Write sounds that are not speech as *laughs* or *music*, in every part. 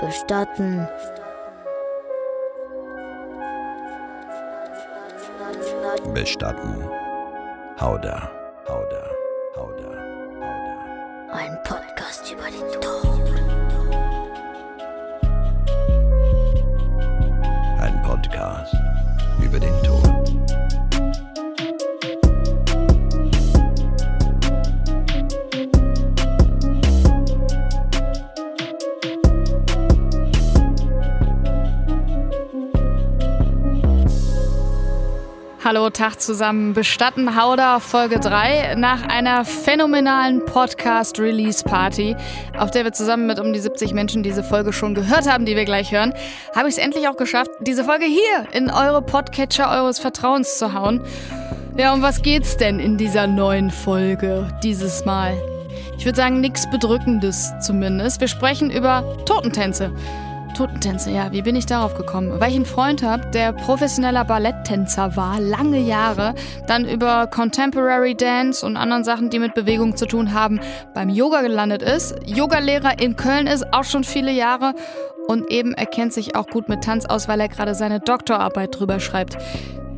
Bestatten. Bestatten. Hauda, Hauda, Hauda, Hauda. Ein Podcast über den Tod. Ein Podcast über den Tod. Hallo, Tag zusammen. Bestatten Hauder Folge 3 nach einer phänomenalen Podcast-Release-Party, auf der wir zusammen mit um die 70 Menschen diese Folge schon gehört haben, die wir gleich hören, habe ich es endlich auch geschafft, diese Folge hier in eure Podcatcher eures Vertrauens zu hauen. Ja, um was geht's denn in dieser neuen Folge dieses Mal? Ich würde sagen, nichts Bedrückendes zumindest. Wir sprechen über Totentänze. Totentänze, ja, wie bin ich darauf gekommen? Weil ich einen Freund habe, der professioneller Balletttänzer war, lange Jahre, dann über Contemporary Dance und anderen Sachen, die mit Bewegung zu tun haben, beim Yoga gelandet ist, Yogalehrer in Köln ist, auch schon viele Jahre und eben erkennt sich auch gut mit Tanz aus, weil er gerade seine Doktorarbeit drüber schreibt.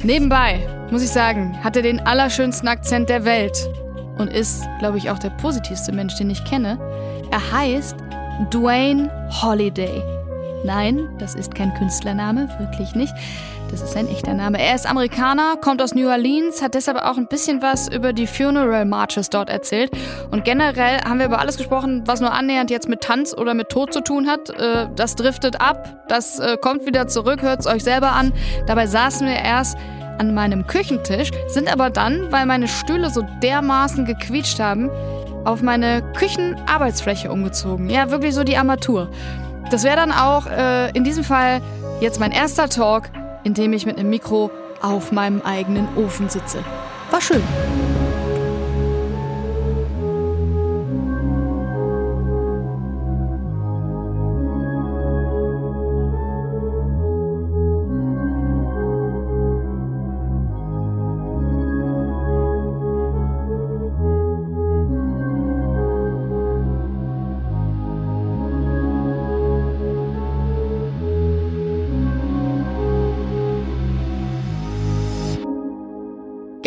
Nebenbei, muss ich sagen, hat er den allerschönsten Akzent der Welt und ist, glaube ich, auch der positivste Mensch, den ich kenne. Er heißt Dwayne Holiday. Nein, das ist kein Künstlername, wirklich nicht. Das ist ein echter Name. Er ist Amerikaner, kommt aus New Orleans, hat deshalb auch ein bisschen was über die Funeral Marches dort erzählt. Und generell haben wir über alles gesprochen, was nur annähernd jetzt mit Tanz oder mit Tod zu tun hat. Äh, Das driftet ab, das äh, kommt wieder zurück, hört es euch selber an. Dabei saßen wir erst an meinem Küchentisch, sind aber dann, weil meine Stühle so dermaßen gequietscht haben, auf meine Küchenarbeitsfläche umgezogen. Ja, wirklich so die Armatur. Das wäre dann auch äh, in diesem Fall jetzt mein erster Talk, in dem ich mit einem Mikro auf meinem eigenen Ofen sitze. War schön.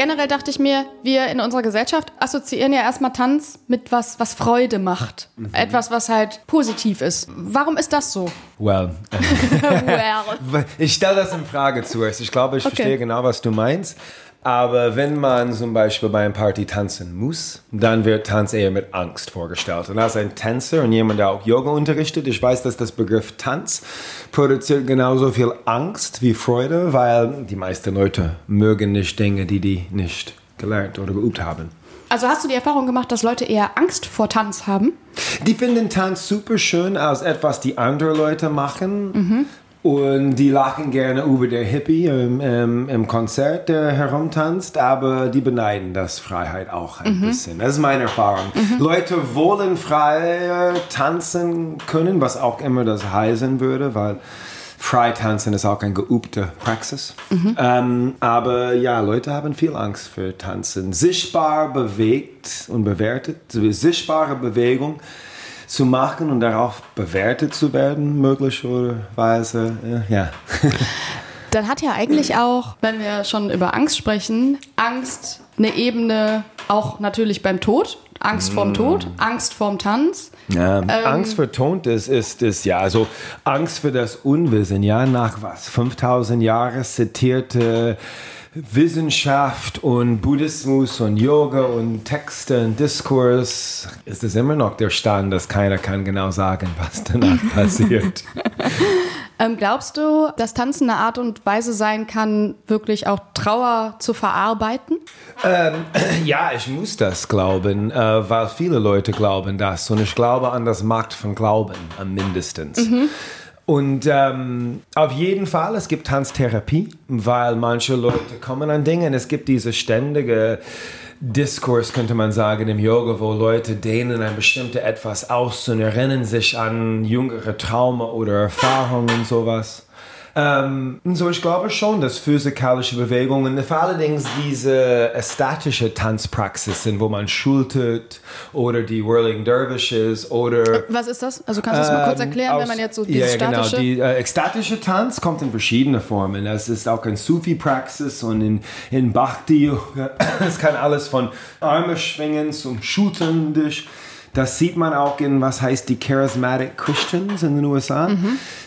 Generell dachte ich mir, wir in unserer Gesellschaft assoziieren ja erstmal Tanz mit was, was Freude macht. Etwas, was halt positiv ist. Warum ist das so? Well, *laughs* well. *laughs* ich stelle das in Frage zuerst. Ich glaube, ich Okay. verstehe genau, was du meinst. Aber wenn man zum Beispiel bei einem Party tanzen muss, dann wird Tanz eher mit Angst vorgestellt. Und als ein Tänzer und jemand, der auch Yoga unterrichtet, ich weiß, dass das Begriff Tanz produziert genauso viel Angst wie Freude, weil die meisten Leute mögen nicht Dinge, die die nicht gelernt oder geübt haben. Also hast du die Erfahrung gemacht, dass Leute eher Angst vor Tanz haben? Die finden Tanz super schön als etwas, die andere Leute machen. Und die lachen gerne über der Hippie im, im, im Konzert, der herumtanzt, aber die beneiden das Freiheit auch ein bisschen. Das ist meine Erfahrung. Leute wollen frei tanzen können, was auch immer das heißen würde, weil Freitanzen ist auch eine geübte Praxis. Ähm, aber ja, Leute haben viel Angst für Tanzen. Sichtbar bewegt und bewertet, sichtbare Bewegung zu machen und darauf bewertet zu werden, möglicherweise. äh, Ja. *laughs* Dann hat ja eigentlich auch, wenn wir schon über Angst sprechen, Angst eine Ebene auch natürlich beim Tod. Angst vorm Tod, Angst vorm Tanz. Ja, Angst vertont ist, ist, ist ja, also Angst für das Unwissen, ja, nach was? 5000 Jahre zitierte Wissenschaft und Buddhismus und Yoga und Texte und Diskurs ist es immer noch der Stand, dass keiner kann genau sagen, was danach *laughs* passiert. Ähm, glaubst du, dass Tanzen eine Art und Weise sein kann, wirklich auch Trauer zu verarbeiten? *clears throat* Ja, ich muss das glauben, äh, weil viele Leute glauben das und ich glaube an das Macht von Glauben am mindestens. Und ähm, auf jeden Fall, es gibt Tanztherapie, weil manche Leute kommen an Dinge und es gibt diese ständige Diskurs, könnte man sagen, im Yoga, wo Leute dehnen ein bestimmtes etwas aus und erinnern sich an jüngere Trauma oder Erfahrungen und sowas. Ähm, so, ich glaube schon, dass physikalische Bewegungen, vor allerdings diese statische Tanzpraxisen, wo man schultert oder die Whirling Dervishes oder Was ist das? Also kannst du das mal kurz ähm, erklären, wenn aus- man jetzt so dieses ja, statische... Genau. Die äh, ekstatische Tanz kommt in verschiedene Formen. Es ist auch in Sufi-Praxis und in, in Bhakti. *laughs* Es kann alles von Arme schwingen zum Schultern durch. Das sieht man auch in, was heißt die Charismatic Christians in den USA.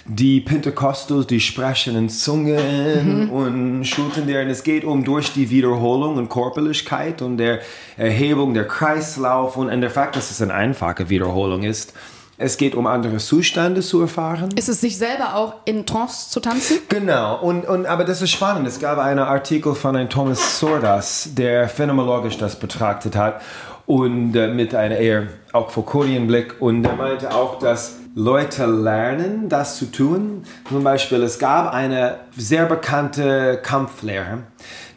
Die Pentecostals, die sprechen in Zungen und schultern deren. Es geht um durch die Wiederholung und Körperlichkeit und der Erhebung der Kreislauf und, und der Fakt, dass es eine einfache Wiederholung ist. Es geht um andere Zustände zu erfahren. Ist es sich selber auch in Trance zu tanzen? Genau, und, und, aber das ist spannend. Es gab einen Artikel von einem Thomas Sordas, der phänomenologisch das betrachtet hat und äh, mit einem eher auch Foucaultian-Blick und er meinte auch, dass Leute lernen, das zu tun. Zum Beispiel, es gab eine sehr bekannte Kampflehrer,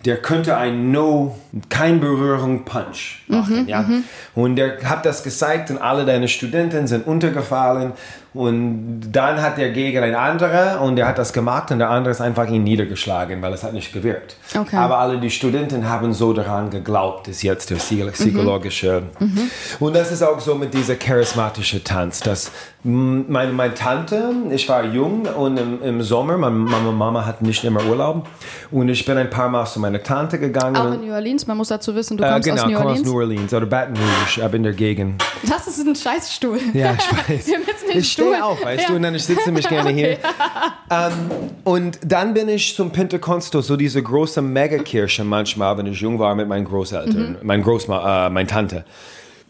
der könnte ein No, kein Berührung Punch machen, ja. Und der hat das gezeigt und alle deine Studenten sind untergefallen und dann hat er gegen ein anderer und der hat das gemacht und der andere ist einfach ihn niedergeschlagen, weil es hat nicht gewirkt. Okay. Aber alle die Studenten haben so daran geglaubt, ist jetzt der psy- psychologische. Und das ist auch so mit dieser charismatische Tanz, dass meine, meine Tante, ich war jung und im, im Sommer, meine Mama, Mama hat nicht immer Urlaub und ich bin ein paar Mal zu meiner Tante gegangen. Auch in New Orleans? Man muss dazu wissen, du äh, kommst genau, aus New ich komme aus Orleans. New Orleans oder Baton Rouge, ab in der Gegend. Das ist ein Scheißstuhl. Ja, ich weiß. *laughs* Wir haben jetzt den Ich Stuhl. auf, weißt Ja. du, und dann ich sitze mich gerne hier. *laughs* Okay. Ähm, und dann bin ich zum Pentecostal, so diese große Megakirche manchmal, wenn ich jung war mit meinen Großeltern, mein Großma, äh, meine Tante.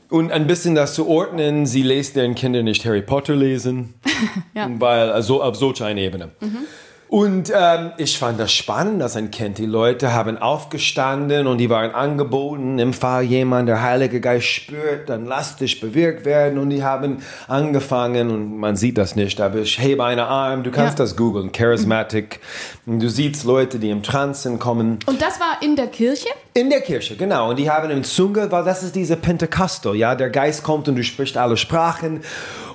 Und ein bisschen das zu ordnen, sie lässt deren Kinder nicht Harry Potter lesen, *laughs* Ja. weil also auf solch einer Ebene. Und ähm, ich fand das spannend, dass ein Kind, die Leute haben aufgestanden und die waren angeboten, im Fall jemand der Heilige Geist spürt, dann lass dich bewirkt werden und die haben angefangen und man sieht das nicht, aber ich hebe einen Arm, du kannst Ja. das googeln, Charismatic, und du siehst Leute, die im Transen kommen. Und das war in der Kirche? In der Kirche, genau. Und die haben im Zunge, weil das ist diese Pentekostal, ja. Der Geist kommt und du sprichst alle Sprachen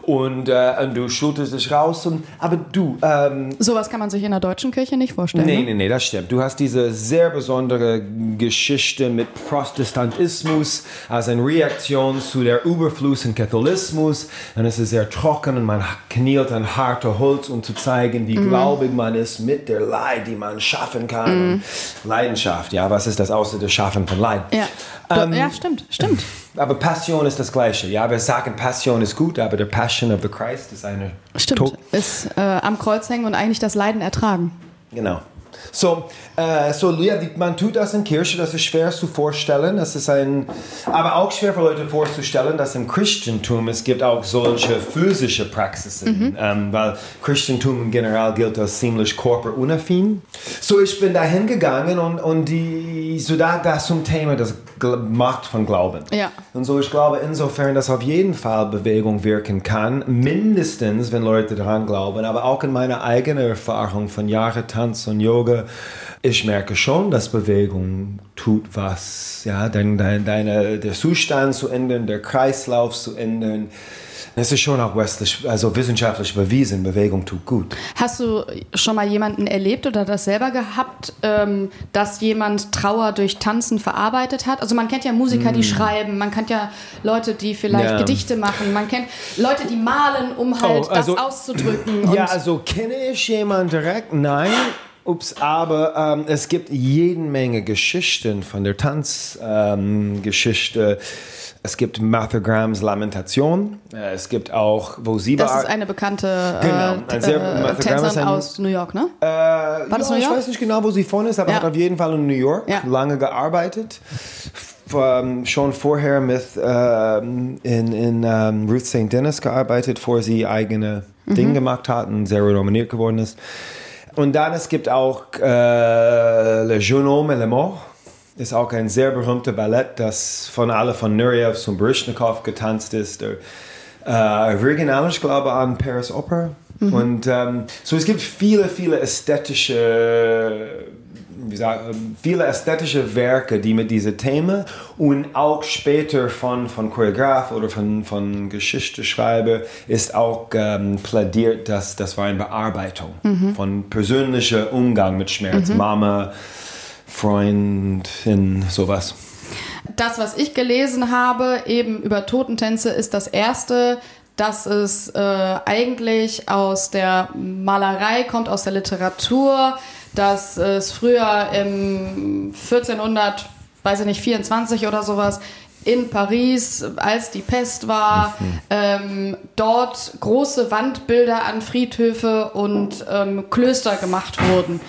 und, äh, und du schulterst dich raus. Und, aber du, ähm, Sowas kann man sich in der deutschen Kirche nicht vorstellen. Nee, ne? nee, nee, das stimmt. Du hast diese sehr besondere Geschichte mit Protestantismus als eine Reaktion zu der Überfluss in Katholismus. Und es ist sehr trocken und man knielt an harte Holz, um zu zeigen, wie glaubig man ist mit der Leid, die man schaffen kann. Und Leidenschaft, ja, was ist das außer das Schaffen von Leid? Ja. Ähm, ja, stimmt, stimmt. Aber Passion ist das Gleiche. Ja, wir sagen, Passion ist gut, aber der Passion of the Christ ist eine Stimmt. Tod- Ist äh, am Kreuz hängen und eigentlich das Leiden ertragen. Genau. So, äh, so ja, man tut das in Kirche, das ist schwer zu vorstellen. Das ist ein, aber auch schwer für Leute vorzustellen, dass im Christentum es gibt auch solche physische Praxisen, ähm, weil Christentum in general gilt als ziemlich körperunaffin. So, ich bin da hingegangen und, und die, so da, das zum Thema das Macht von Glauben. Ja. Und so, ich glaube insofern, dass auf jeden Fall Bewegung wirken kann, mindestens, wenn Leute daran glauben, aber auch in meiner eigenen Erfahrung von Jahre Tanz und Yoga, ich merke schon, dass Bewegung tut was, ja, dein, dein, deine, der Zustand zu ändern, der Kreislauf zu ändern. Es ist schon auch westlich, also wissenschaftlich bewiesen, Bewegung tut gut. Hast du schon mal jemanden erlebt oder das selber gehabt, ähm, dass jemand Trauer durch Tanzen verarbeitet hat? Also man kennt ja Musiker, die schreiben, man kennt ja Leute, die vielleicht Hm. Ja. Gedichte machen, man kennt Leute, die malen, um halt Oh, also- das auszudrücken. Ja, also kenne ich jemanden direkt? Nein. Ups, aber ähm, es gibt jeden Menge Geschichten von der Tanzgeschichte. Ähm, es gibt Martha Grahams Lamentation. Äh, es gibt auch, wo sie das war. ist eine bekannte Genau, ein sehr- äh, Tänzerin ein- aus New York, ne? Äh, das ja, New Ich York? weiß nicht genau, wo sie von ist, aber Ja. hat auf jeden Fall in New York Ja. lange gearbeitet. Ähm, schon vorher mit ähm, in, in ähm, Ruth St. Dennis gearbeitet, bevor sie eigene Mhm. Dinge gemacht hat und sehr renommiert geworden ist. Und dann es gibt auch äh, Le Jeune Homme et le Mort. Ist auch ein sehr berühmter Ballett, das von alle von Nureyev zum Baryshnikov getanzt ist. Äh, original, ich glaube, an Paris Opera. Und ähm, so es gibt viele, viele ästhetische wie sagen, viele ästhetische Werke, die mit diesen Themen und auch später von, von Choreograf oder von, von Geschichteschreiber ist auch ähm, plädiert, dass das war eine Bearbeitung von persönlicher Umgang mit Schmerz. Mama, Freundin, sowas. Das, was ich gelesen habe, eben über Totentänze, ist das erste, dass es äh, eigentlich aus der Malerei kommt, aus der Literatur, dass es früher im 1400, weiß ich nicht, 24 oder sowas, in Paris, als die Pest war, ähm, dort große Wandbilder an Friedhöfe und ähm, Klöster gemacht wurden.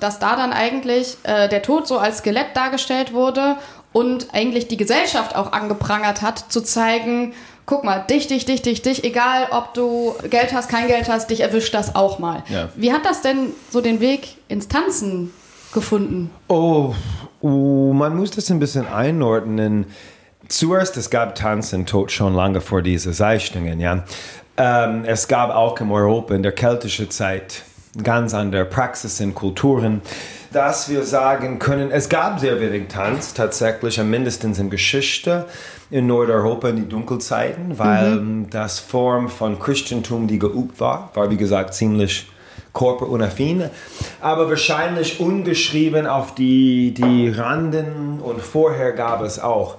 Dass da dann eigentlich äh, der Tod so als Skelett dargestellt wurde und eigentlich die Gesellschaft auch angeprangert hat, zu zeigen, guck mal, dich, dich, dich, dich, dich, egal ob du Geld hast, kein Geld hast, dich erwischt das auch mal. Ja. Wie hat das denn so den Weg ins Tanzen gefunden? Oh, oh, man muss das ein bisschen einordnen. Zuerst, es gab Tanzen tot schon lange vor diese Zeichnungen, ja. Ähm, es gab auch in Europa in der keltischen Zeit ganz andere Praxisen, Kulturen, dass wir sagen können, es gab sehr wenig Tanz tatsächlich, mindestens in Geschichte in Nordeuropa in die Dunkelzeiten, weil das Form von Christentum, die geübt war, war wie gesagt ziemlich körperunaffin, aber wahrscheinlich ungeschrieben auf die, die Randen und vorher gab es auch.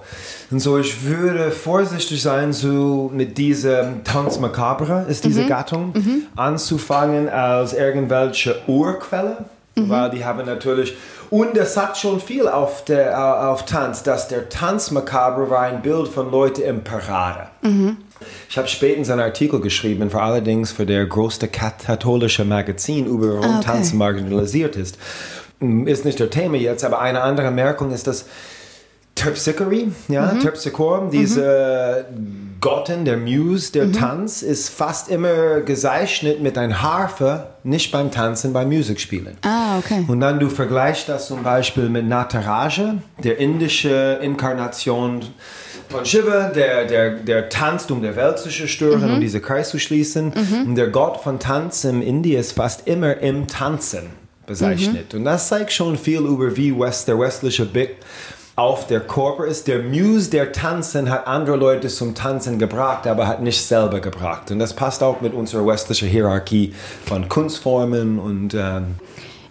Und so, ich würde vorsichtig sein, so mit diesem Tanz macabre, ist diese Gattung, anzufangen als irgendwelche Urquelle, weil die haben natürlich, und es hat schon viel auf, der, auf Tanz, dass der Tanz macabre war ein Bild von Leuten im Parade. Ich habe spätens einen Artikel geschrieben, für allerdings für der größte katholische Magazin über warum Ah, okay. Tanz marginalisiert ist. Ist nicht der Thema jetzt, aber eine andere Merkung ist, dass Terpsichore, ja, Terpsichore, diese Gottin, der Muse, der Tanz, ist fast immer gezeichnet mit einer Harfe, nicht beim Tanzen, beim Musikspielen. Ah, okay. Und dann du vergleichst das zum Beispiel mit Nataraja, der indische Inkarnation von Shiva, der, der, der tanzt, um der Welt zu zerstören, um diese Kreis zu schließen. Und der Gott von Tanz im Indien ist fast immer im Tanzen bezeichnet. Und das zeigt schon viel über wie West, der westliche Blick auf der Körper ist. Der Muse, der Tanzen, hat andere Leute zum Tanzen gebracht, aber hat nicht selber gebracht. Und das passt auch mit unserer westlichen Hierarchie von Kunstformen und ähm,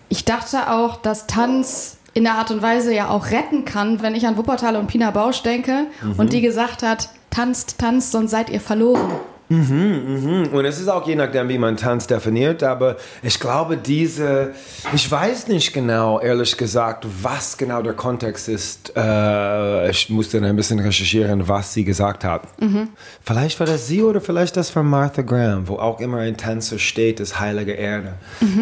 Ich dachte auch, dass Tanz in der Art und Weise ja auch retten kann, wenn ich an Wuppertal und Pina Bausch denke und die gesagt hat, tanzt, tanzt, sonst seid ihr verloren. Und es ist auch je nachdem, wie man Tanz definiert, aber ich glaube, diese, ich weiß nicht genau, ehrlich gesagt, was genau der Kontext ist. Äh, ich musste ein bisschen recherchieren, was sie gesagt hat. Vielleicht war das sie oder vielleicht das von Martha Graham, wo auch immer ein Tänzer steht, ist heilige Erde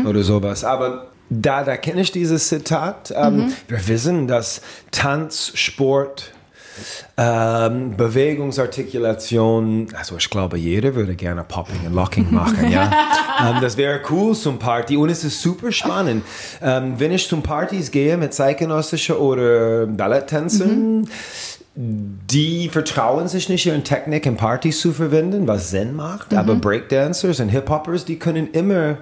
oder sowas. Aber da, da kenne ich dieses Zitat. Ähm, Wir wissen, dass Tanz, Sport, ähm, Bewegungsartikulation, also ich glaube, jeder würde gerne Popping und Locking machen, ja. *laughs* ähm, das wäre cool zum Party und es ist super spannend. Ähm, wenn ich zum Partys gehe mit zeitgenössischen oder Balletttänzen, die vertrauen sich nicht, ihre Technik in Partys zu verwenden, was Sinn macht, aber Breakdancers und Hip-Hoppers, die können immer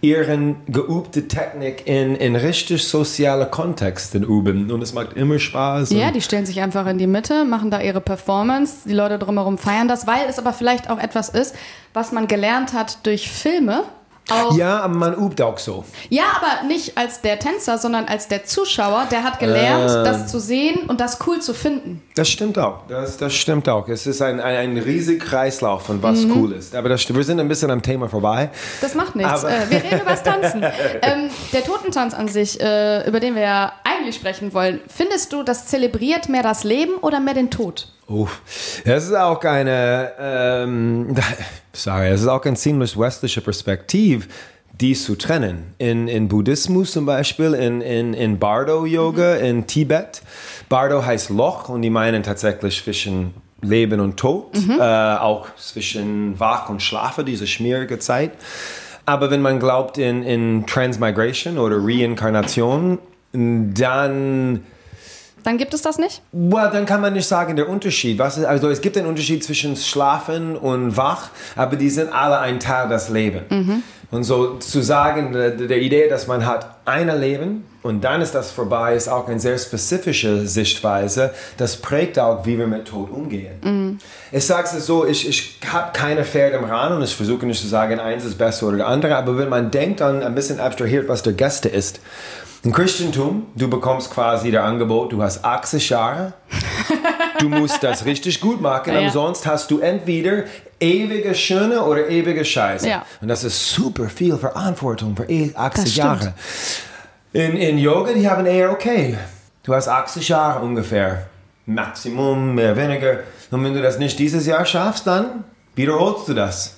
ihren geübte Technik in, in richtig soziale Kontexten üben und es macht immer Spaß. Ja, die stellen sich einfach in die Mitte, machen da ihre Performance, die Leute drumherum feiern das, weil es aber vielleicht auch etwas ist, was man gelernt hat durch Filme. Auch ja, aber man übt auch so. Ja, aber nicht als der Tänzer, sondern als der Zuschauer, der hat gelernt, Ah. das zu sehen und das cool zu finden. Das stimmt auch. Das, das stimmt auch. Es ist ein, ein, ein riesiger Kreislauf von was Mhm. cool ist. Aber das, wir sind ein bisschen am Thema vorbei. Das macht nichts. Äh, wir reden über das Tanzen. *laughs* ähm, der Totentanz an sich, äh, über den wir ja eigentlich sprechen wollen, findest du, das zelebriert mehr das Leben oder mehr den Tod? Oh, das ist auch eine, ähm, *laughs* sorry, das ist auch ein ziemlich westliche Perspektive, dies zu trennen. In, in Buddhismus zum Beispiel, in, in, in Bardo-Yoga in Tibet. Bardo heißt Loch und die meinen tatsächlich zwischen Leben und Tod, äh, auch zwischen Wach und Schlafe, diese schmierige Zeit. Aber wenn man glaubt in, in Transmigration oder Reinkarnation, dann Dann gibt es das nicht? Well, dann kann man nicht sagen, der Unterschied. Was ist, also es gibt einen Unterschied zwischen Schlafen und Wach, aber die sind alle ein Teil des Lebens. Und so zu sagen, der, der Idee, dass man hat ein Leben und dann ist das vorbei, ist auch eine sehr spezifische Sichtweise. Das prägt auch, wie wir mit Tod umgehen. Ich sage es so, ich, ich habe keine Pferde im Rad und ich versuche nicht zu sagen, eins ist besser oder der andere, aber wenn man denkt an ein bisschen abstrahiert, was der Gäste ist. Im Christentum, du bekommst quasi das Angebot, du hast 80 Jahre, *laughs* du musst das richtig gut machen, Ja. ansonsten hast du entweder ewige Schöne oder ewige Scheiße. Ja. Und das ist super viel Verantwortung für eh 80 Das stimmt. Jahre. In, in Yoga, die haben eher okay. Du hast 80 Jahre ungefähr. Maximum, mehr, weniger. Und wenn du das nicht dieses Jahr schaffst, dann wiederholst du das.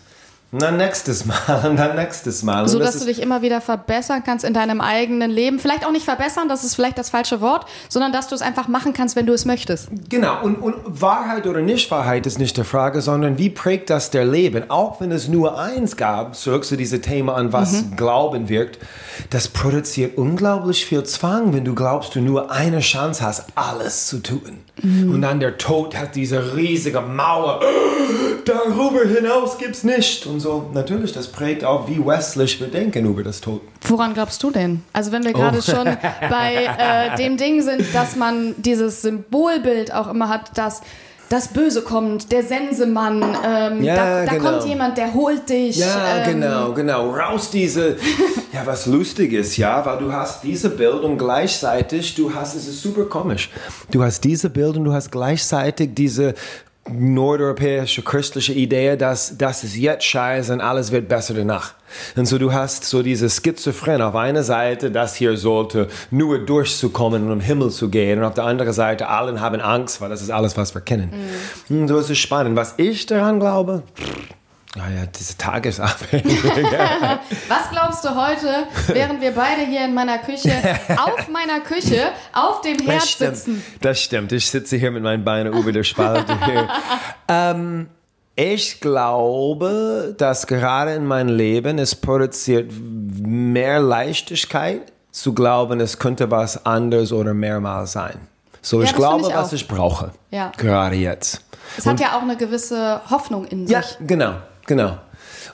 Und *laughs* dann nächstes Mal und dann nächstes Mal. So das dass du dich immer wieder verbessern kannst in deinem eigenen Leben. Vielleicht auch nicht verbessern, das ist vielleicht das falsche Wort, sondern dass du es einfach machen kannst, wenn du es möchtest. Genau, und, und Wahrheit oder Nichtwahrheit ist nicht die Frage, sondern wie prägt das der Leben? Auch wenn es nur eins gab, zurück zu diesem Thema an was Glauben wirkt, das produziert unglaublich viel Zwang, wenn du glaubst, du nur eine Chance hast, alles zu tun. Und dann der Tod hat diese riesige Mauer. *gasps* Darüber hinaus gibt's nicht. Und so, natürlich, das prägt auch, wie westlich wir denken über das Tod. Woran glaubst du denn? Also wenn wir gerade schon *laughs* bei äh, dem Ding sind, dass man dieses Symbolbild auch immer hat, dass das Böse kommt, der Sensemann, ähm, Ja, da, da genau. kommt jemand, der holt dich. Ja, ähm, genau, genau. Raus diese, *laughs* ja, was lustig ist, ja, weil du hast diese Bild und gleichzeitig, du hast, es ist super komisch, du hast diese Bild und du hast gleichzeitig diese nordeuropäische christliche Idee, dass das ist jetzt scheiße und alles wird besser danach. Und so du hast so diese Schizophren auf einer Seite, das hier sollte nur durchzukommen und im Himmel zu gehen und auf der anderen Seite allen haben Angst, weil das ist alles, was wir kennen. Und so ist es spannend. Was ich daran glaube, naja, diese Tagesabhängig. *laughs* Was glaubst du heute, während wir beide hier in meiner Küche, auf meiner Küche, auf dem Herd Das sitzen? Das stimmt. Ich sitze hier mit meinen Beinen über der Spalte ähm, ich glaube, dass gerade in meinem Leben es produziert mehr Leichtigkeit zu glauben, es könnte was anderes oder mehrmals sein. So, Ja, ich glaube, ich was ich brauche. Ja. Gerade jetzt. Es hat ja auch eine gewisse Hoffnung in Ja, sich. genau, genau.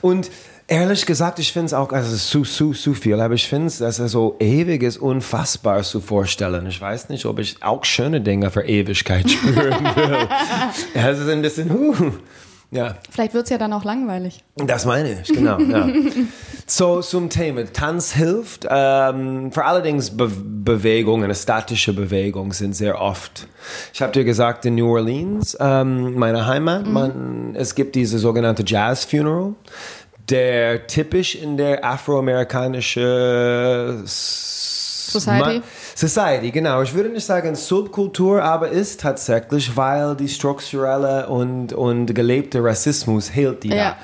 Und ehrlich gesagt, ich finde es auch, also zu, zu, zu viel, aber ich finde es, dass es so ewig ist, unfassbar zu vorstellen. Ich weiß nicht, ob ich auch schöne Dinge für Ewigkeit *laughs* spüren will. *laughs* es ist ein bisschen, huh. Ja, Vielleicht wird es ja dann auch langweilig. das meine ich, genau. Ja. *laughs* So, zum Thema. Tanz hilft. Ähm, vor allerdings Be Bewegungen, eine statische Bewegung sind sehr oft. Ich habe dir gesagt, in New Orleans, ähm, meine Heimat, man, es gibt diese sogenannte Jazz Funeral, der typisch in der afroamerikanische Society? Society, genau. Ich würde nicht sagen Subkultur, aber ist tatsächlich, weil die strukturelle und, und gelebte Rassismus hält die Ja.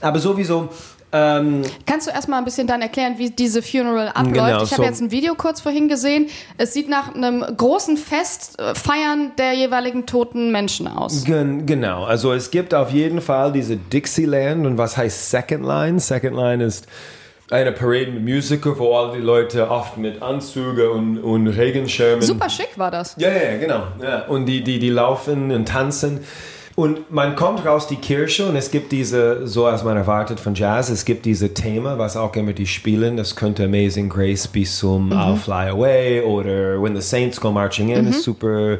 da. Aber sowieso, ähm, Kannst du erstmal ein bisschen dann erklären, wie diese Funeral abläuft? Genau, ich habe so- jetzt ein Video kurz vorhin gesehen. Es sieht nach einem großen Fest, äh, Feiern der jeweiligen toten Menschen aus. gen genau. Also es gibt auf jeden Fall diese Dixieland und was heißt Second Line? Second Line ist eine Parade mit Musiker, wo all die Leute oft mit Anzüge und, und Regenschirmen. Super schick war das. Ja, ja, genau. Ja. Und die, die, die laufen und tanzen. Und man kommt raus die Kirche und es gibt diese, so als man erwartet von Jazz, es gibt diese Thema, was auch immer die spielen. Das könnte Amazing Grace bis zum I'll Fly Away oder When the Saints Go Marching In, ist super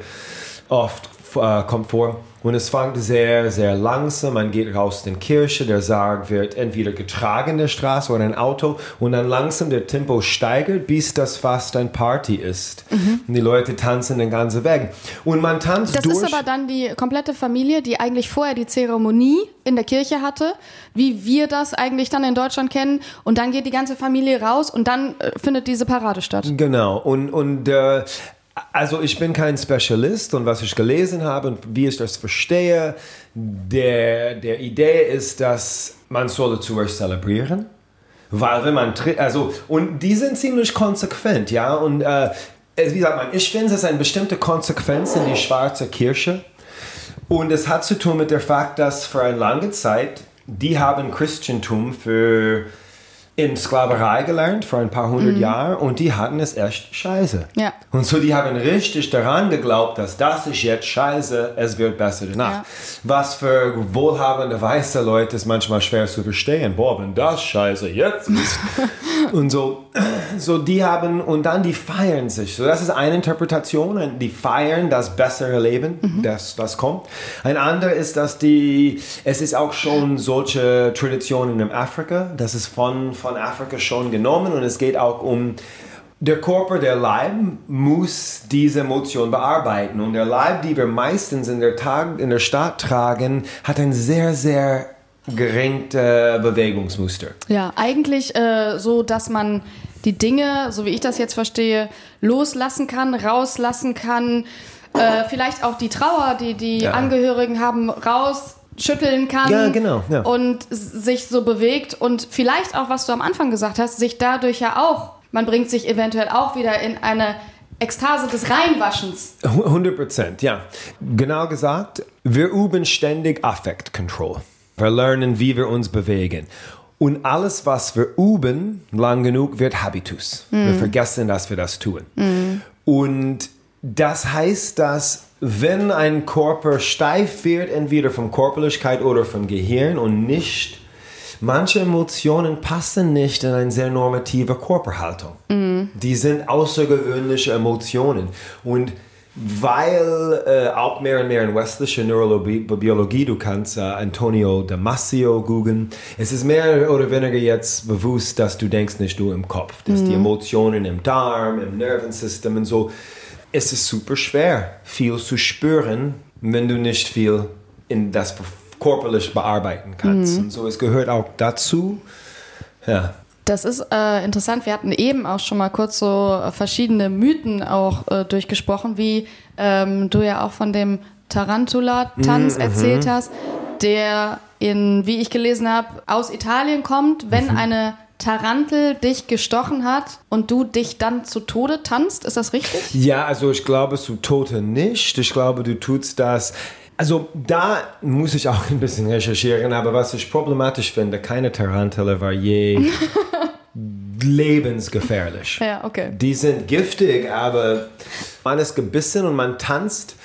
oft äh, kommt vor. Und es fängt sehr, sehr langsam. Man geht raus in die Kirche. Der Sarg wird entweder getragen in der Straße oder ein Auto. Und dann langsam der Tempo steigert, bis das fast ein Party ist. Und die Leute tanzen den ganzen Weg. Und man tanzt Das durch. ist aber dann die komplette Familie, die eigentlich vorher die Zeremonie in der Kirche hatte, wie wir das eigentlich dann in Deutschland kennen. Und dann geht die ganze Familie raus und dann äh, findet diese Parade statt. Genau, und, und äh, also ich bin kein Spezialist und was ich gelesen habe und wie ich das verstehe, der, der Idee ist, dass man soll zuerst zelebrieren, weil wenn man also und die sind ziemlich konsequent, ja, und äh, wie sagt man, ich finde es ist eine bestimmte Konsequenz in die schwarze Kirche und es hat zu tun mit der Fakt, dass für eine lange Zeit die haben Christentum für in Sklaverei gelernt vor ein paar hundert Jahren und die hatten es echt scheiße. Ja. Und so die haben richtig daran geglaubt, dass das ist jetzt scheiße, es wird besser danach. Ja. Was für wohlhabende weiße Leute ist manchmal schwer zu verstehen. Boah, wenn das scheiße jetzt ist. *laughs* und so, so die haben, und dann die feiern sich. So das ist eine Interpretation, die feiern das bessere Leben, das, das kommt. Ein anderer ist, dass die, es ist auch schon solche Traditionen in Afrika, das ist von, von Afrika schon genommen und es geht auch um der Körper, der Leib muss diese Emotion bearbeiten und der Leib, die wir meistens in der, Tag, in der Stadt tragen, hat ein sehr, sehr geringes äh, Bewegungsmuster. Ja, eigentlich äh, so, dass man die Dinge, so wie ich das jetzt verstehe, loslassen kann, rauslassen kann, äh, vielleicht auch die Trauer, die die Ja. Angehörigen haben, rausschütteln kann. Ja, genau, ja. Und sich so bewegt und vielleicht auch, was du am Anfang gesagt hast, sich dadurch ja auch, man bringt sich eventuell auch wieder in eine Ekstase des Reinwaschens. 100 Prozent, ja. Genau gesagt, wir üben ständig Affect Control. Wir lernen, wie wir uns bewegen. Und alles, was wir üben, lang genug, wird Habitus. Wir vergessen, dass wir das tun. Und das heißt, dass wenn ein Körper steif wird, entweder von Körperlichkeit oder von Gehirn und nicht, manche Emotionen passen nicht in eine sehr normative Körperhaltung. Die sind außergewöhnliche Emotionen. Und weil äh, auch mehr und mehr in westlicher Neurobiologie, du kannst äh, Antonio Damasio googeln, es ist mehr oder weniger jetzt bewusst, dass du denkst nicht nur im Kopf, dass die Emotionen im Darm, im Nervensystem und so, es ist super schwer, viel zu spüren, wenn du nicht viel in das körperlich bearbeiten kannst. Und so, es gehört auch dazu, ja, Das ist äh, interessant. Wir hatten eben auch schon mal kurz so verschiedene Mythen auch äh, durchgesprochen, wie ähm, du ja auch von dem Tarantula-Tanz erzählt hast, der in, wie ich gelesen habe, aus Italien kommt, wenn eine Tarantel dich gestochen hat und du dich dann zu Tode tanzt. Ist das richtig? Ja, also ich glaube zu Tote nicht. Ich glaube, du tust das. Also da muss ich auch ein bisschen recherchieren, aber was ich problematisch finde, keine Tarantelle war je *laughs* lebensgefährlich. Ja, okay. Die sind giftig, aber man ist gebissen und man tanzt.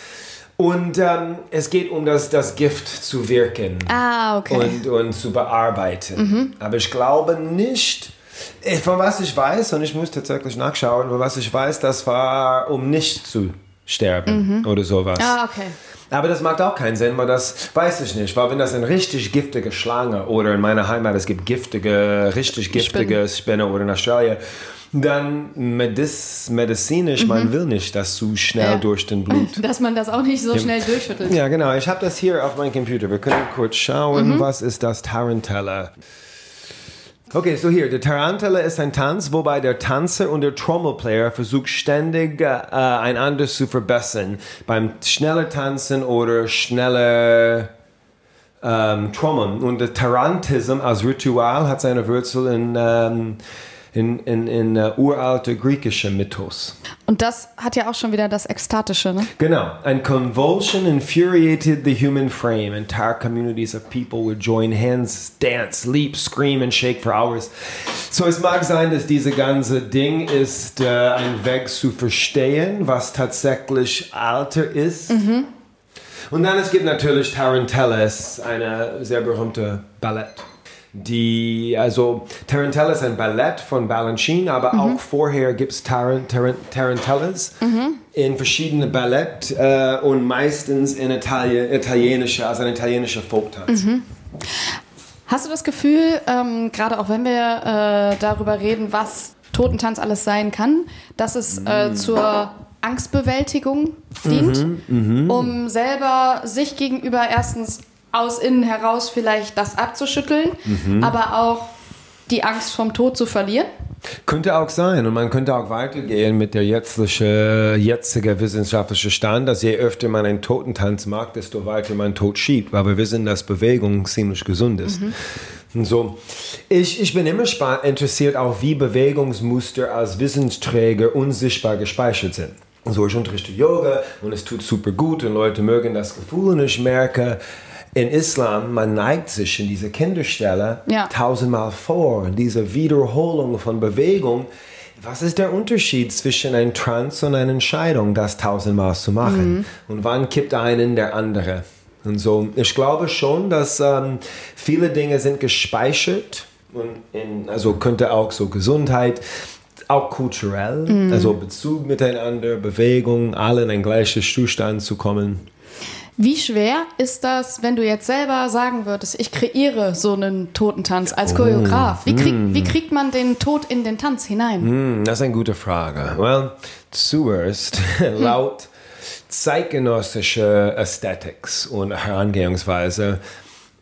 Und ähm, es geht um das, das Gift zu wirken Ah, okay. und, und zu bearbeiten. Aber ich glaube nicht, äh, von was ich weiß, und ich muss tatsächlich nachschauen, von was ich weiß, das war, um nicht zu sterben oder sowas. ah, okay. Aber das macht auch keinen Sinn, weil das weiß ich nicht. Weil wenn das eine richtig giftige Schlange oder in meiner Heimat es gibt giftige, richtig giftige Spinne oder in Australien, dann medis, medizinisch, man will nicht, dass zu schnell Ja. durch den Blut. *laughs* Dass man das auch nicht so schnell durchschüttelt. Ja, genau. Ich habe das hier auf meinem Computer. Wir können kurz schauen, was ist das Tarantella. Okay, so hier, der Tarantella ist ein Tanz, wobei der Tanzer und der Trommelplayer versucht ständig äh, einander zu verbessern. Beim schneller Tanzen oder schneller ähm, Trommeln. Und der Tarantism als Ritual hat seine Wurzel in, ähm, in, in, in uh, uralter griechischer Mythos. Und das hat ja auch schon wieder das Ekstatische, ne? Genau. And convulsion infuriated the human frame. Entire communities of people would join hands, dance, leap, scream and shake for hours. So es mag sein, dass diese ganze Ding ist äh, ein Weg zu verstehen, was tatsächlich Alter ist. Und dann es gibt natürlich Tarantella, es ist eine sehr berühmte Ballett. Die, also Tarantella ist ein Ballett von Balanchine, aber auch vorher gibt es Tarant, Tarant, Tarantellas in verschiedene Ballett äh, und meistens in Italien, italienische, also ein italienischer Folktanz. Hast du das Gefühl, ähm, gerade auch wenn wir äh, darüber reden, was Totentanz alles sein kann, dass es äh, zur Angstbewältigung dient, um selber sich gegenüber erstens aus innen heraus vielleicht das abzuschütteln, aber auch die Angst vom Tod zu verlieren? Könnte auch sein und man könnte auch weitergehen mit der jetzige, jetzige wissenschaftliche Stand, dass je öfter man einen Totentanz macht, desto weiter man tot schiebt, weil wir wissen, dass Bewegung ziemlich gesund ist. Und so, ich, ich bin immer interessiert auch, wie Bewegungsmuster als Wissensträger unsichtbar gespeichert sind. So, ich unterrichte Yoga und es tut super gut und Leute mögen das Gefühl und ich merke, in Islam, man neigt sich in diese Kinderstelle Ja. tausendmal vor, diese Wiederholung von Bewegung. Was ist der Unterschied zwischen einem Trance und einer Entscheidung, das tausendmal zu machen? Und wann kippt einen der andere? Und so, ich glaube schon, dass ähm, viele Dinge sind gespeichert und in, also könnte auch so Gesundheit, auch kulturell, also Bezug miteinander, Bewegung, alle in ein gleiches Zustand zu kommen. Wie schwer ist das, wenn du jetzt selber sagen würdest, ich kreiere so einen Totentanz Oh. als Choreograf? Wie, krieg, Mm. wie kriegt man den Tod in den Tanz hinein? Hm, das ist eine gute Frage. Well, zuerst *laughs* laut zeitgenössischer Aesthetics und Herangehensweise,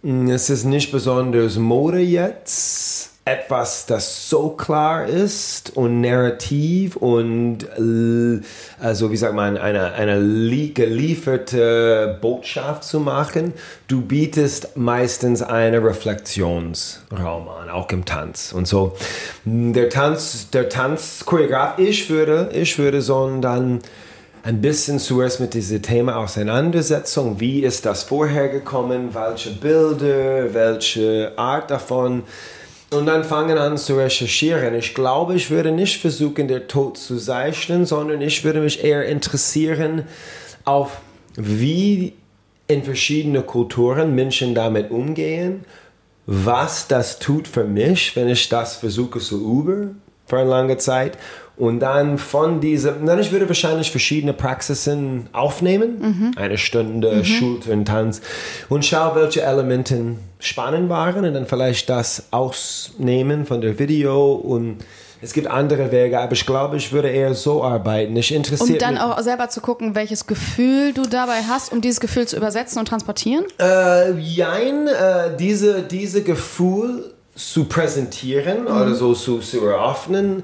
hm, es ist nicht besonders Mode jetzt, etwas, das so klar ist und narrativ und äh, also wie sagt man, eine, eine lie- gelieferte Botschaft zu machen. Du bietest meistens einen Reflexionsraum an, auch im Tanz. Und so der Tanz, der Tanzchoreograf, ich würde, ich würde so dann ein bisschen zuerst mit diesem Thema Auseinandersetzung. Wie ist das vorher gekommen? Welche Bilder? Welche Art davon? Und dann fangen an zu recherchieren. Ich glaube, ich würde nicht versuchen, der Tod zu zeichnen, sondern ich würde mich eher interessieren auf, wie in verschiedenen Kulturen Menschen damit umgehen, was das tut für mich, wenn ich das versuche zu üben für eine lange Zeit. Und dann von diesem, dann ich würde wahrscheinlich verschiedene Praxisen aufnehmen, eine Stunde Schulturntanz und schaue, welche Elemente spannend waren und dann vielleicht das ausnehmen von der Video. Und es gibt andere Wege, aber ich glaube, ich würde eher so arbeiten. Ich interessiere Um dann mich, auch selber zu gucken, welches Gefühl du dabei hast, um dieses Gefühl zu übersetzen und transportieren? Äh, jein, äh, diese, diese Gefühl zu präsentieren oder so zu, zu eröffnen,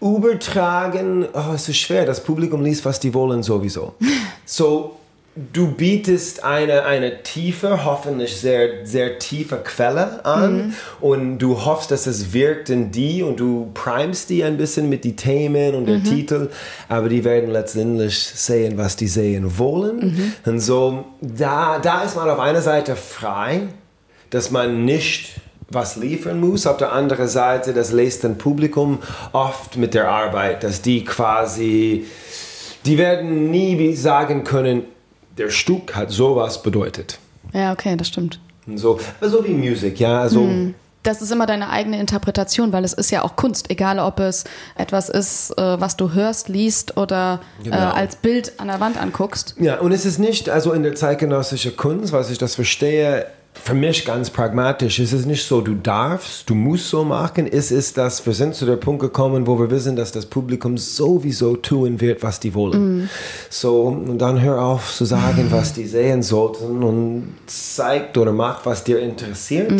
übertragen, oh, es ist schwer. Das Publikum liest, was die wollen sowieso. *laughs* So, du bietest eine, eine tiefe, hoffentlich sehr, sehr tiefe Quelle an und du hoffst, dass es wirkt in die und du primest die ein bisschen mit die Themen und der Titel, aber die werden letztendlich sehen, was die sehen wollen. Und so, da, da ist man auf einer Seite frei, dass man nicht was liefern muss. Auf der anderen Seite, das lässt ein Publikum oft mit der Arbeit, dass die quasi, die werden nie sagen können, der Stück hat sowas bedeutet. Ja, okay, das stimmt. So, so wie Musik, ja, also Das ist immer deine eigene Interpretation, weil es ist ja auch Kunst, egal ob es etwas ist, äh, was du hörst, liest oder äh, Genau. als Bild an der Wand anguckst. Ja, und es ist nicht, also in der zeitgenössischen Kunst, was ich das verstehe, für mich ganz pragmatisch. Es ist nicht so, du darfst, du musst so machen. Es ist das, wir sind zu der Punkt gekommen, wo wir wissen, dass das Publikum sowieso tun wird, was die wollen. So, und dann hör auf zu sagen, was die sehen sollten und zeigt oder macht, was dir interessiert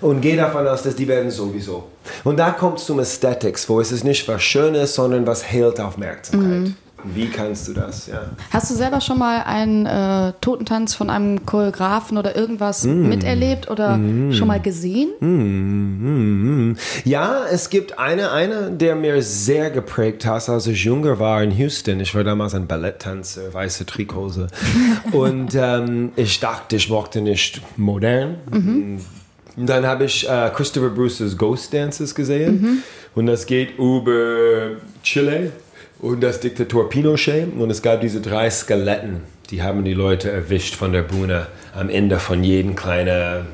und geh davon aus, dass die werden sowieso. Und da kommt es zum Aesthetics, wo es ist nicht was Schönes, sondern was hält Aufmerksamkeit. Wie kannst du das, ja? Hast du selber schon mal einen äh, Totentanz von einem Choreografen oder irgendwas Mm. miterlebt oder schon mal gesehen? Mhm. Ja, es gibt eine, eine, der mir sehr geprägt hat, als ich jünger war in Houston. Ich war damals ein Balletttänzer, weiße Trickhose. *laughs* Und ähm, ich dachte, ich mochte nicht modern. Und Dann habe ich äh, Christopher Bruce's Ghost Dances gesehen. Und das geht über Chile und das Diktator Pinochet. Und es gab diese drei Skeletten, die haben die Leute erwischt von der Bühne am Ende von jedem kleinen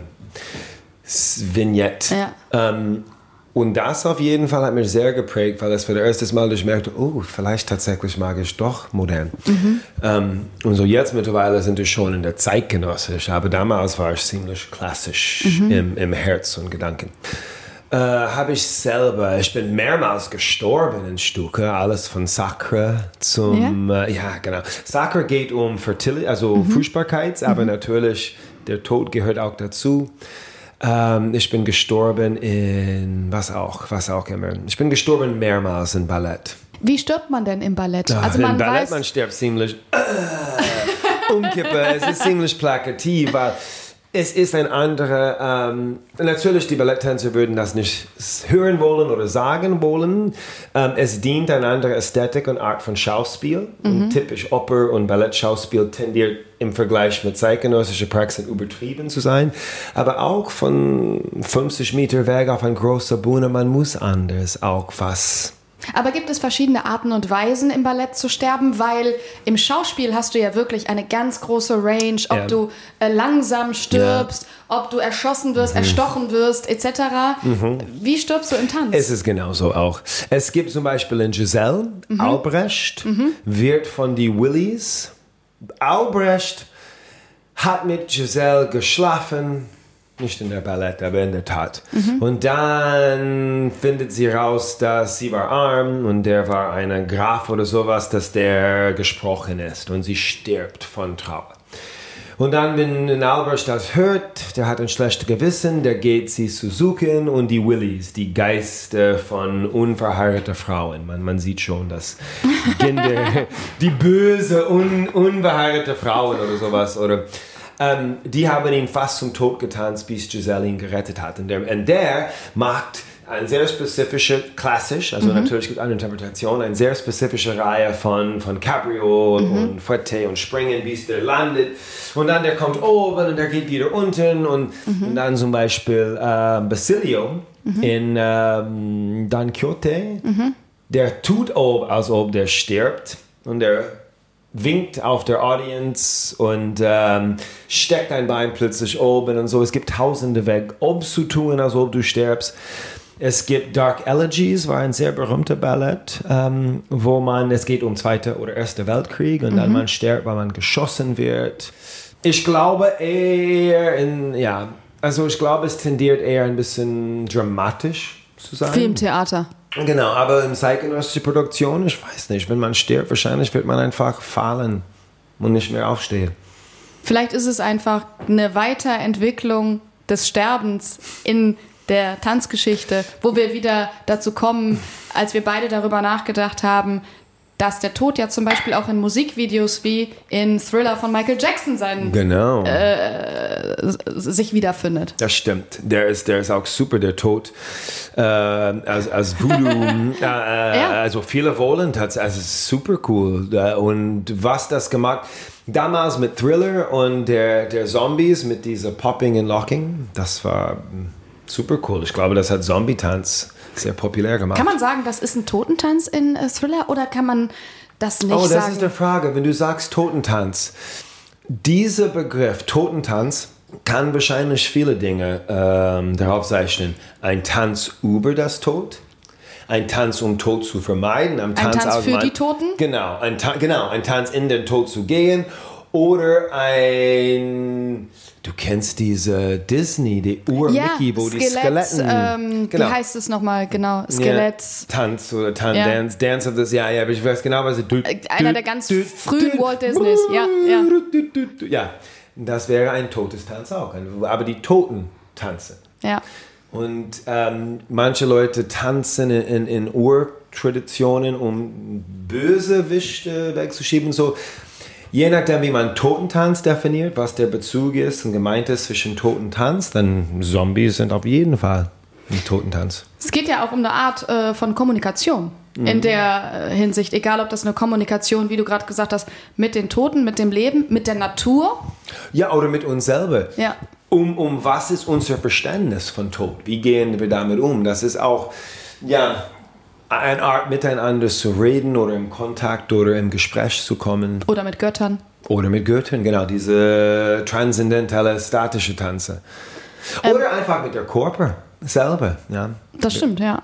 Vignette. Ja. Ähm, und das auf jeden Fall hat mich sehr geprägt, weil das für das erste Mal ich merkte, oh, vielleicht tatsächlich mag ich doch modern. Ähm, und so jetzt mittlerweile sind wir schon in der zeitgenössisch, aber damals war ich ziemlich klassisch im, im Herz und Gedanken. Äh, habe ich selber, ich bin mehrmals gestorben in Stücke, alles von Sacre zum, ja, äh, ja genau. Sacre geht um Fertility, also Fruchtbarkeit, aber natürlich der Tod gehört auch dazu. Ähm, ich bin gestorben in, was auch, was auch immer. Ich bin gestorben mehrmals in Ballett. Wie stirbt man denn im Ballett? Ah, also in man Ballett, weiß, man stirbt ziemlich umkippe, es ist ziemlich plakativ, weil Es ist ein anderer, ähm, natürlich die Balletttänzer würden das nicht hören wollen oder sagen wollen. Ähm, es dient einer anderen Ästhetik und Art von Schauspiel. Und typisch Oper- und Ballettschauspiel tendiert im Vergleich mit zeitgenössischer Praxis übertrieben zu sein. Aber auch von 50 Meter weg auf eine große Bühne, man muss anders auch was Aber gibt es verschiedene Arten und Weisen im Ballett zu sterben? Weil im Schauspiel hast du ja wirklich eine ganz große Range, ob Ja. du äh, langsam stirbst, ob du erschossen wirst, erstochen wirst, etc. Wie stirbst du im Tanz? Es ist genauso auch. Es gibt zum Beispiel in Giselle, Albrecht wird von die Willies. Albrecht hat mit Giselle geschlafen, nicht in der Ballett, aber in der Tat. Und dann findet sie raus, dass sie war arm und der war ein Graf oder sowas, dass der gesprochen ist und sie stirbt von Trauer. Und dann, wenn Albrecht das hört, der hat ein schlechtes Gewissen, der geht sie zu suchen und die Willies, die Geister von unverheirateten Frauen. Man, man sieht schon, dass Kinder, *laughs* die böse, un, unverheiratete Frauen oder sowas, oder ähm, die haben ihn fast zum Tod getanzt, bis Giselle ihn gerettet hat. Und der, und der macht eine sehr spezifische, klassisch, also natürlich gibt es eine Interpretation, eine sehr spezifische Reihe von, von Cabrio und Fouette und Springen, bis der landet. Und dann der kommt oben und der geht wieder unten. Und, und dann zum Beispiel äh, Basilio in ähm, Don Quixote, der tut ob, als ob der stirbt. Und der winkt auf der Audience und ähm, steckt ein Bein plötzlich oben und so. Es gibt tausende Wege, ob zu tun, als ob du stirbst. Es gibt Dark Elegies, war ein sehr berühmter Ballett, ähm, wo man, es geht um Zweite oder Erste Weltkrieg und dann man stirbt, weil man geschossen wird. Ich glaube eher in, ja, also ich glaube, es tendiert eher ein bisschen dramatisch zu sein. Filmtheater. Genau, aber in zeitgenössischer Produktion, ich weiß nicht, wenn man stirbt, wahrscheinlich wird man einfach fallen und nicht mehr aufstehen. Vielleicht ist es einfach eine Weiterentwicklung des Sterbens in der Tanzgeschichte, wo wir wieder dazu kommen, als wir beide darüber nachgedacht haben, dass der Tod ja zum Beispiel auch in Musikvideos wie in Thriller von Michael Jackson sein, Genau. sich wiederfindet. Das stimmt. Der ist, der ist auch super, der Tod. Äh, als, als Voodoo. *laughs* äh, äh, Also viele wollen tatsächlich. Also es ist super cool. Äh, Und was das gemacht. Damals mit Thriller und der, der Zombies mit dieser Popping and Locking, das war mm, super cool. Ich glaube, das hat Zombie-Tanz sehr populär gemacht. Kann man sagen, das ist ein Totentanz in äh, Thriller oder kann man das nicht Oh, das sagen? ist die Frage. Wenn du sagst Totentanz, dieser Begriff Totentanz kann wahrscheinlich viele Dinge ähm, darauf zeichnen. Ein Tanz über das Tod, ein Tanz, um Tod zu vermeiden, ein Tanz, Tanz für die Toten? Genau, ein Ta genau, ein Tanz in den Tod zu gehen oder ein Du kennst diese Disney, die Ur-Mickey, wo die Skeletten. Ähm, Wie heißt es nochmal? Genau, Skelett. Ja, Tanz oder Tan Ja. Dance, Dance of this, ja, ja, aber ich weiß genau, was du. Äh, einer der ganz frühen Walt Disneys, ja, ja. Ja, das wäre ein totes Tanz auch, aber die Toten tanzen. Ja. Und ähm, manche Leute tanzen in, in, in Urtraditionen, um Bösewichte wegzuschieben. So, je nachdem, wie man Totentanz definiert, was der Bezug ist und gemeint ist zwischen Totentanz, dann Zombies sind auf jeden Fall ein Totentanz. Es geht ja auch um eine Art äh, von Kommunikation. Mhm. In der äh, Hinsicht, egal ob das eine Kommunikation, wie du gerade gesagt hast, mit den Toten, mit dem Leben, mit der Natur. Ja, oder mit uns selber. Ja. Um, um was ist unser Verständnis von Tod? Wie gehen wir damit um? Das ist auch, ja, eine Art miteinander zu reden oder im Kontakt oder im Gespräch zu kommen. Oder mit Göttern. Oder mit Göttern, genau, diese transzendentale, statische Tanze. Oder einfach mit der Körper selber, ja. Das stimmt, ja.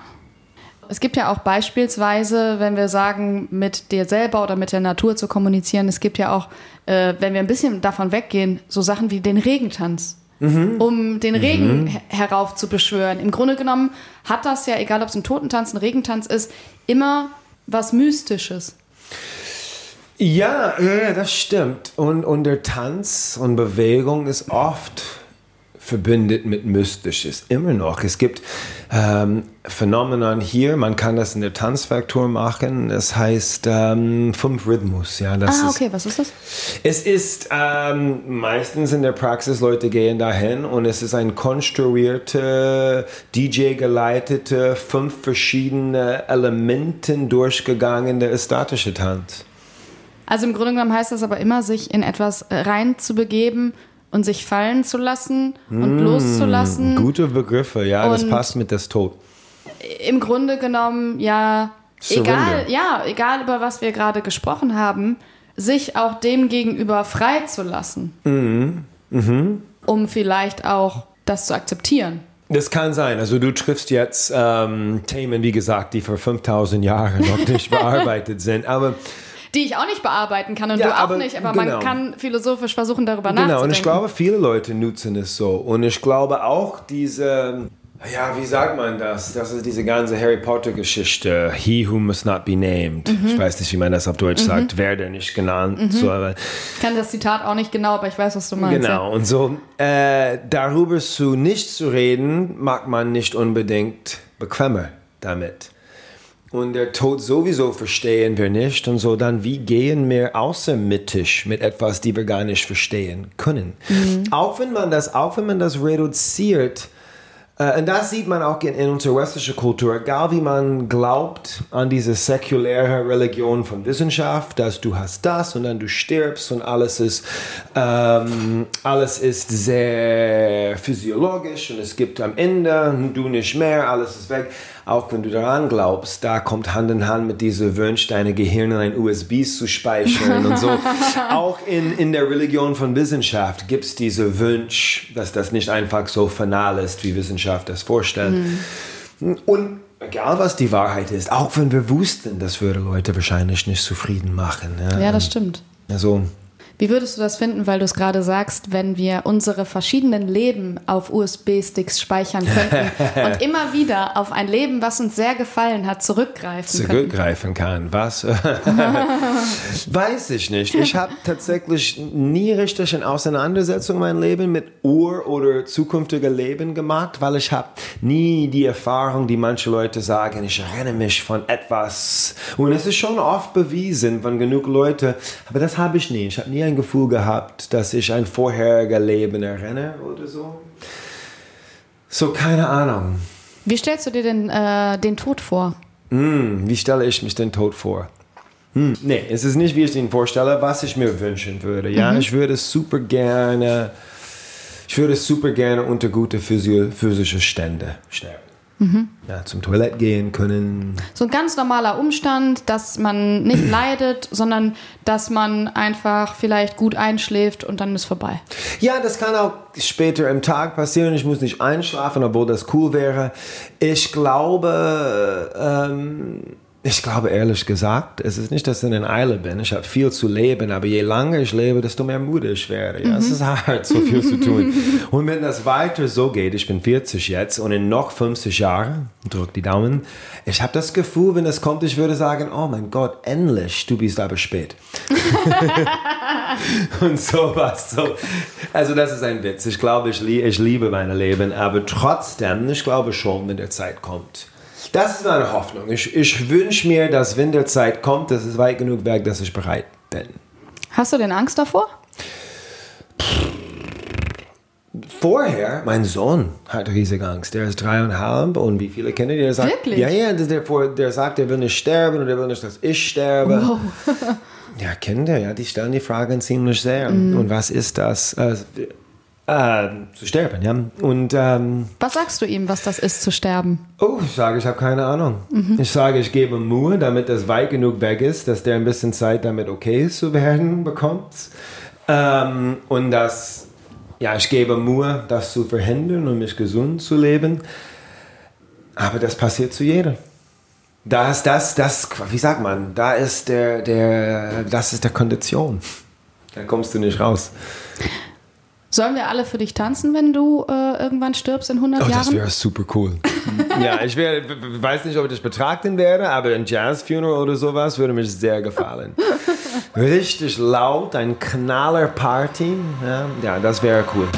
Es gibt ja auch beispielsweise, wenn wir sagen, mit dir selber oder mit der Natur zu kommunizieren, es gibt ja auch, äh, wenn wir ein bisschen davon weggehen, so Sachen wie den Regentanz. Um den Regen her- heraufzubeschwören. Im Grunde genommen hat das ja, egal ob es ein Totentanz, ein Regentanz ist, immer was Mystisches. Ja, das stimmt. Und, und der Tanz und Bewegung ist oft verbindet mit Mystisches. Immer noch. Es gibt ähm, Phänomena hier, man kann das in der Tanzfaktor machen. Das heißt ähm, Fünf Rhythmus. Ja, das Ah, ist, okay, was ist das? es ist ähm, meistens in der Praxis, Leute gehen dahin und es ist ein konstruierte, DJ-geleitete, fünf verschiedene Elementen durchgegangene statische Tanz. Also im Grunde genommen heißt das aber immer, sich in etwas äh, reinzubegeben und sich fallen zu lassen und loszulassen. Gute Begriffe, ja, das Und- passt mit das Tod. Im Grunde genommen, ja, Surrender. egal, ja, egal über was wir gerade gesprochen haben, sich auch dem gegenüber frei zu lassen. Um vielleicht auch das zu akzeptieren. Das kann sein. Also du triffst jetzt ähm, Themen, wie gesagt, die vor 5000 Jahren noch nicht *laughs* bearbeitet sind. Aber Die ich auch nicht bearbeiten kann und Ja, du auch aber nicht, aber genau. man kann philosophisch versuchen, darüber nachzudenken. Genau, und ich glaube, viele Leute nutzen es so. Und ich glaube auch diese, ja, wie sagt man das? Das ist diese ganze Harry Potter-Geschichte. He who must not be named. Mhm. Ich weiß nicht, wie man das auf Deutsch sagt. Werde nicht genannt. So, aber Ich kann das Zitat auch nicht genau, aber ich weiß, was du meinst. Genau, und so äh, darüber zu nicht zu reden, mag man nicht unbedingt bequemer damit. Und der Tod sowieso verstehen wir nicht und so dann, wie gehen wir außermittig mit etwas, die wir gar nicht verstehen können. Auch wenn man das, auch wenn man das reduziert, äh, und das sieht man auch in, in unserer westlichen Kultur, egal wie man glaubt an diese säkuläre Religion von Wissenschaft, dass du hast das und dann du stirbst und alles ist, ähm, alles ist sehr physiologisch und es gibt am Ende du nicht mehr, alles ist weg. Auch wenn du daran glaubst, da kommt Hand in Hand mit diesem Wunsch, deine Gehirn in ein USB zu speichern und so. *laughs* Auch in, in der Religion von Wissenschaft gibt es diese Wunsch, dass das nicht einfach so final ist, wie Wissenschaft das vorstellt. Und egal was die Wahrheit ist, auch wenn wir wussten, das würde Leute wahrscheinlich nicht zufrieden machen. Ja, Ja, das stimmt. Also, Wie würdest du das finden, weil du es gerade sagst, wenn wir unsere verschiedenen Leben auf USB-Sticks speichern könnten *laughs* und immer wieder auf ein Leben, was uns sehr gefallen hat, zurückgreifen zurückgreifen kann. Was? *laughs* Weiß ich nicht. Ich habe tatsächlich nie richtig in Auseinandersetzung mein Leben mit Ur- oder zukünftiger Leben gemacht, weil ich habe nie die Erfahrung, die manche Leute sagen, ich erinnere mich von etwas. Und es ist schon oft bewiesen von genug Leute, aber das habe ich nie. Ich habe nie ein Gefühl gehabt, dass ich ein vorheriger Leben erinnere oder so. So, keine Ahnung. Wie stellst du dir denn äh, den Tod vor? Hm, wie stelle ich mich den Tod vor? Hm, nee, es ist nicht, wie ich ihn vorstelle, was ich mir wünschen würde. Ja, ich würde super gerne, ich würde super gerne unter gute physische Stände sterben. Ja, zum Toilett gehen können. So ein ganz normaler Umstand, dass man nicht *clears throat* leidet, sondern dass man einfach vielleicht gut einschläft und dann ist vorbei. Ja, das kann auch später im Tag passieren. Ich muss nicht einschlafen, obwohl das cool wäre. Ich glaube, ähm, ich glaube ehrlich gesagt, es ist nicht, dass ich in Eile bin. Ich habe viel zu leben, aber je länger ich lebe, desto mehr müde ich werde. Ja, es ist hart, so viel zu tun. *laughs* Und wenn das weiter so geht, ich bin 40 jetzt und in noch 50 Jahren, drück die Daumen, ich habe das Gefühl, wenn es kommt, ich würde sagen, oh mein Gott, endlich, du bist aber spät. *laughs* und sowas. So. Also das ist ein Witz. Ich glaube, ich, ich liebe mein Leben, aber trotzdem, ich glaube schon, wenn der Zeit kommt. Das ist meine Hoffnung. Ich, ich wünsche mir, dass wenn der Zeit kommt, dass es weit genug weg, dass ich bereit bin. Hast du denn Angst davor? Vorher, mein Sohn hat riesige Angst. Der ist dreieinhalb und wie viele Kinder, der sagt, Wirklich? ja, ja, der, der, sagt, er will nicht sterben und er will nicht, dass ich sterbe. Wow. Ja, Kinder, ja, die stellen die Fragen ziemlich sehr. Und was ist das? Äh, zu sterben, ja. Und ähm, Was sagst du ihm, was das ist, zu sterben? oh, ich sage, ich habe keine Ahnung. Ich sage, ich gebe Mühe, damit das weit genug weg ist, dass der ein bisschen Zeit damit okay zu werden bekommt. Ähm, und dass, ja, ich gebe Mühe, das zu verhindern und mich gesund zu leben. Aber das passiert zu jedem. Da ist das, das, wie sagt man, da ist der, der, das ist der Kondition. Da kommst du nicht raus. Sollen wir alle für dich tanzen, wenn du äh, irgendwann stirbst in 100 Oh, das Jahren? wäre super cool. *laughs* ja, ich wär, weiß nicht, ob ich das betrachten werde, aber ein Jazz-Funeral oder sowas würde mir sehr gefallen. *laughs* Richtig laut, ein Knaller-Party. Ja, ja, das wäre cool.